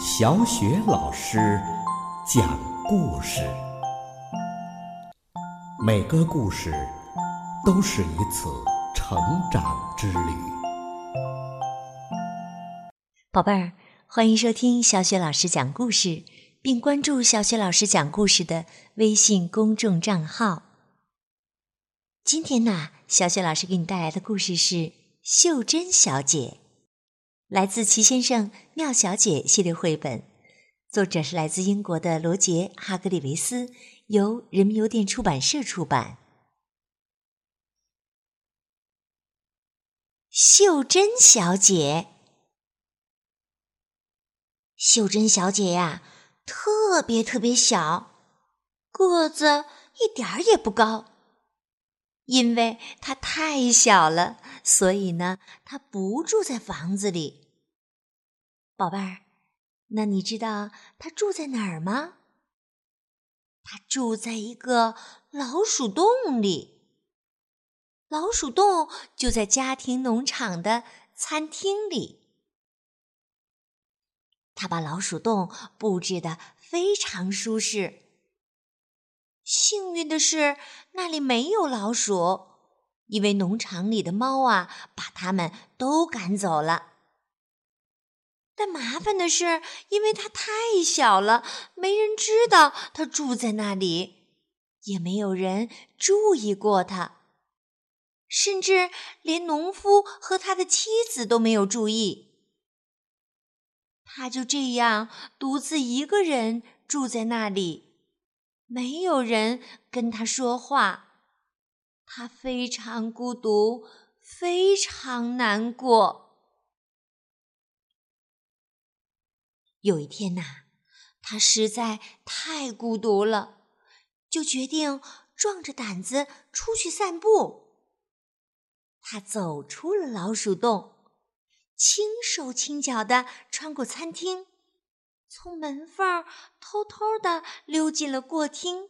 小雪老师讲故事，每个故事都是一次成长之旅。宝贝儿，欢迎收听小雪老师讲故事，并关注小雪老师讲故事的微信公众账号。今天呢，小雪老师给你带来的故事是《秀珍小姐》。来自齐先生、妙小姐系列绘本，作者是来自英国的罗杰·哈格里维斯，由人民邮电出版社出版。秀珍小姐，秀珍小姐呀，特别特别小，个子一点儿也不高。因为她太小了，所以呢，她不住在房子里。宝贝儿，那你知道她住在哪儿吗？她住在一个老鼠洞里。老鼠洞就在家庭农场的餐厅里。他把老鼠洞布置的非常舒适。幸运的是，那里没有老鼠，因为农场里的猫啊，把它们都赶走了。但麻烦的是，因为它太小了，没人知道它住在那里，也没有人注意过它，甚至连农夫和他的妻子都没有注意。他就这样独自一个人住在那里。没有人跟他说话，他非常孤独，非常难过。有一天呐，他实在太孤独了，就决定壮着胆子出去散步。他走出了老鼠洞，轻手轻脚的穿过餐厅。从门缝偷偷的溜进了过厅。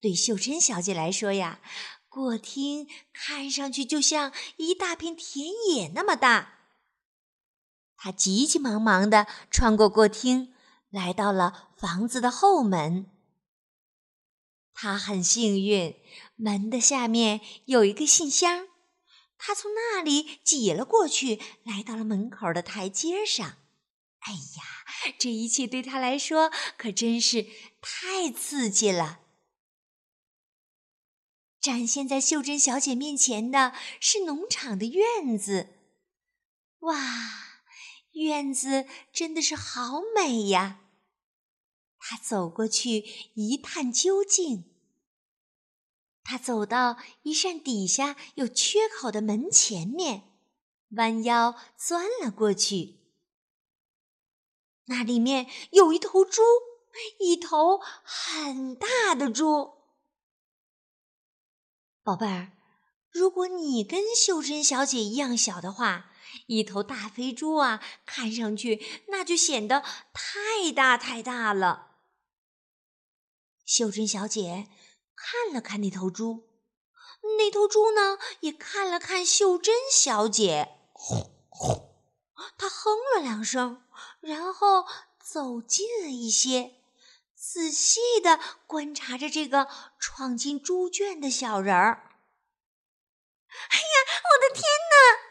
对秀珍小姐来说呀，过厅看上去就像一大片田野那么大。她急急忙忙的穿过过厅，来到了房子的后门。她很幸运，门的下面有一个信箱，她从那里挤了过去，来到了门口的台阶上。哎呀，这一切对他来说可真是太刺激了！展现在秀珍小姐面前的是农场的院子，哇，院子真的是好美呀！她走过去一探究竟。她走到一扇底下有缺口的门前面，弯腰钻了过去。那里面有一头猪，一头很大的猪。宝贝儿，如果你跟秀珍小姐一样小的话，一头大肥猪啊，看上去那就显得太大太大了。秀珍小姐看了看那头猪，那头猪呢也看了看秀珍小姐，它哼了两声。然后走近了一些，仔细的观察着这个闯进猪圈的小人儿。哎呀，我的天哪！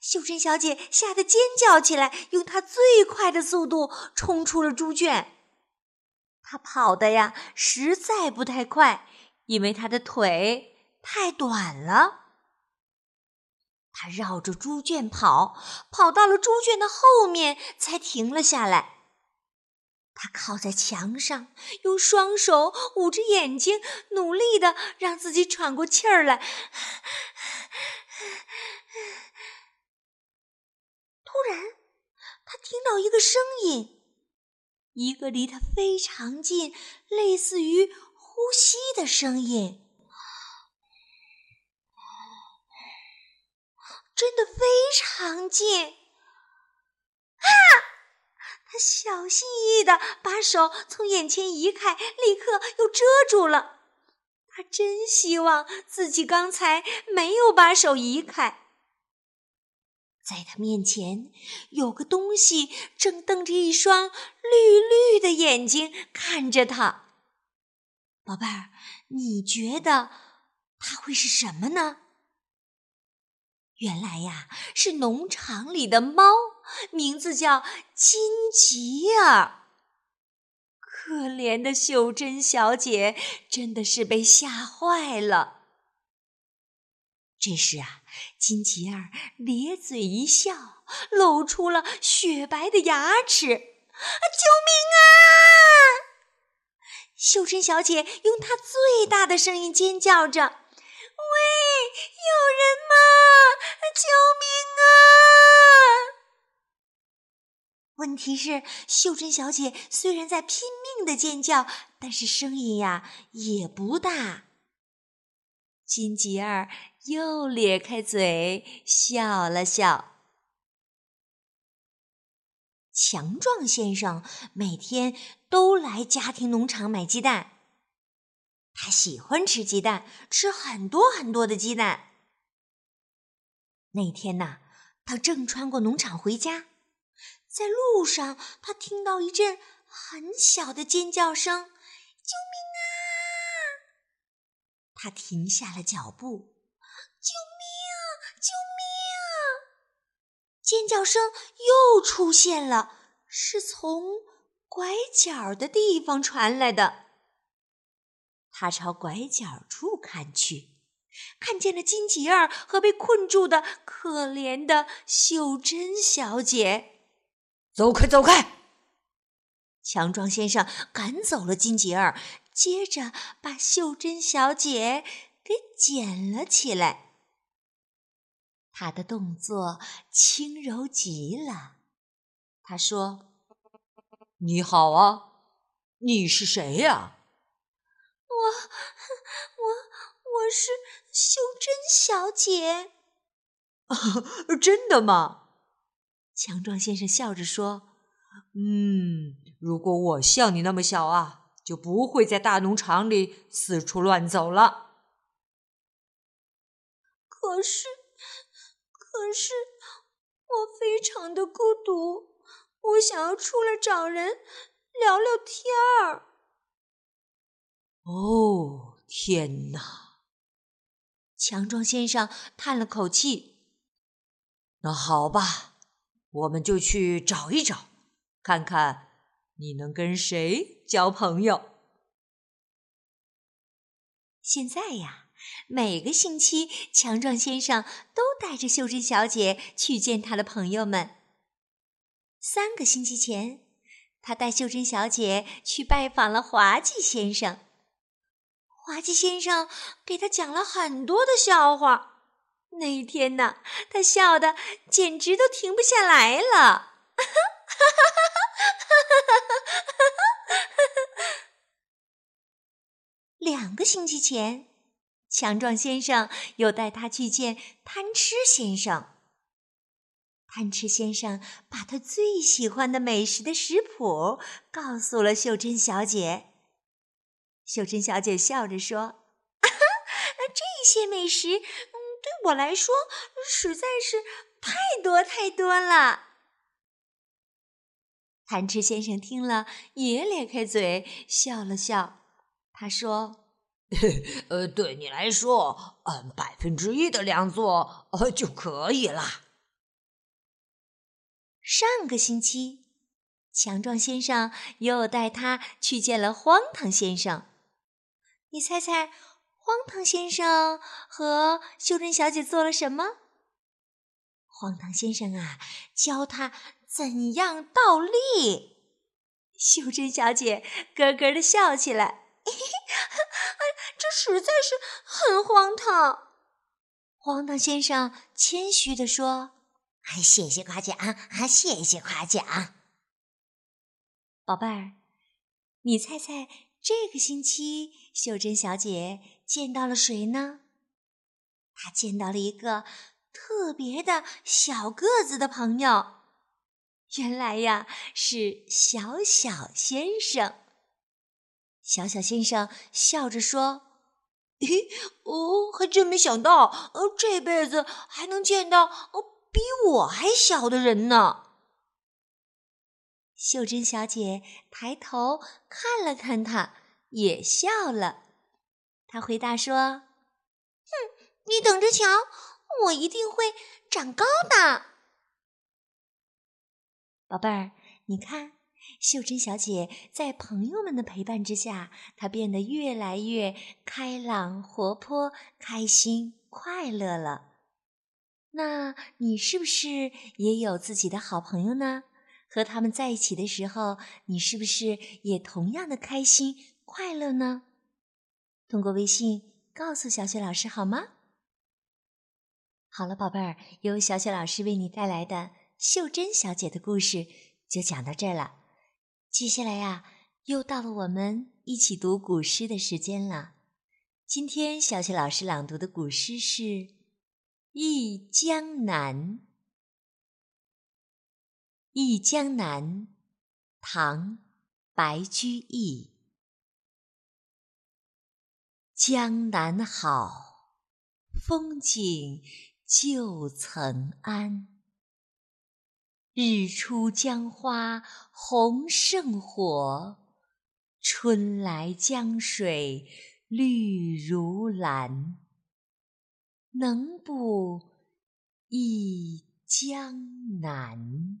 秀珍小姐吓得尖叫起来，用她最快的速度冲出了猪圈。她跑的呀，实在不太快，因为她的腿太短了。他绕着猪圈跑，跑到了猪圈的后面，才停了下来。他靠在墙上，用双手捂着眼睛，努力的让自己喘过气儿来。突然，他听到一个声音，一个离他非常近、类似于呼吸的声音。真的非常近啊！他小心翼翼的把手从眼前移开，立刻又遮住了。他真希望自己刚才没有把手移开。在他面前有个东西正瞪着一双绿绿的眼睛看着他。宝贝儿，你觉得它会是什么呢？原来呀，是农场里的猫，名字叫金吉尔。可怜的秀珍小姐真的是被吓坏了。这时啊，金吉尔咧嘴一笑，露出了雪白的牙齿。救命啊！秀珍小姐用她最大的声音尖叫着：“喂，有人吗？救命啊！”问题是，秀珍小姐虽然在拼命的尖叫，但是声音呀也不大。金吉儿又咧开嘴笑了笑。强壮先生每天都来家庭农场买鸡蛋，他喜欢吃鸡蛋，吃很多很多的鸡蛋。那天呐，他正穿过农场回家，在路上他听到一阵很小的尖叫声：“救命啊！”他停下了脚步，“救命！救命！”尖叫声又出现了，是从拐角的地方传来的。他朝拐角处看去，看见了金吉儿和被困住的可怜的秀珍小姐。走开，走开！强壮先生赶走了金吉儿，接着把秀珍小姐给捡了起来。他的动作轻柔极了。他说：“你好啊，你是谁呀？”“我，我，我是秀珍小姐。”“真的吗？”强壮先生笑着说：“嗯，如果我像你那么小啊，就不会在大农场里四处乱走了。”可是。可是我非常的孤独，我想要出来找人聊聊天儿。哦，天哪！强壮先生叹了口气。那好吧，我们就去找一找，看看你能跟谁交朋友。现在呀。每个星期，强壮先生都带着秀珍小姐去见他的朋友们。三个星期前，他带秀珍小姐去拜访了滑稽先生。滑稽先生给他讲了很多的笑话。那一天呢，他笑得简直都停不下来了。两个星期前。强壮先生又带他去见贪吃先生。贪吃先生把他最喜欢的美食的食谱告诉了秀珍小姐。秀珍小姐笑着说：“啊这些美食，嗯，对我来说实在是太多太多了。”贪吃先生听了也咧开嘴笑了笑，他说。呃，对你来说，按，百分之一的量做呃就可以了。上个星期，强壮先生又带他去见了荒唐先生。你猜猜，荒唐先生和秀珍小姐做了什么？荒唐先生啊，教他怎样倒立。秀珍小姐咯咯的笑起来。这实在是很荒唐。荒唐先生谦虚地说：“谢谢夸奖，啊，谢谢夸奖。”宝贝儿，你猜猜这个星期秀珍小姐见到了谁呢？她见到了一个特别的小个子的朋友。原来呀，是小小先生。小小先生笑着说：“嘿，哦，还真没想到，呃，这辈子还能见到哦比我还小的人呢。秀珍小姐抬头看了看他，也笑了。她回答说：“哼，你等着瞧，我一定会长高的。”宝贝儿，你看，秀珍小姐在朋友们的陪伴之下，她变得越来越开朗、活泼、开心、快乐了。那你是不是也有自己的好朋友呢？和他们在一起的时候，你是不是也同样的开心、快乐呢？通过微信告诉小雪老师好吗？好了，宝贝儿，由小雪老师为你带来的。秀珍小姐的故事就讲到这儿了。接下来呀，又到了我们一起读古诗的时间了。今天小雪老师朗读的古诗是《忆江南》。《忆江南》，唐·白居易。江南好，风景旧曾谙。日出江花红胜火，春来江水绿如蓝。能不忆江南？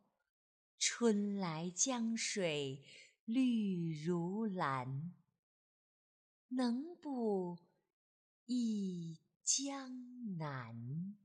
春来江水绿如蓝。能不忆江南？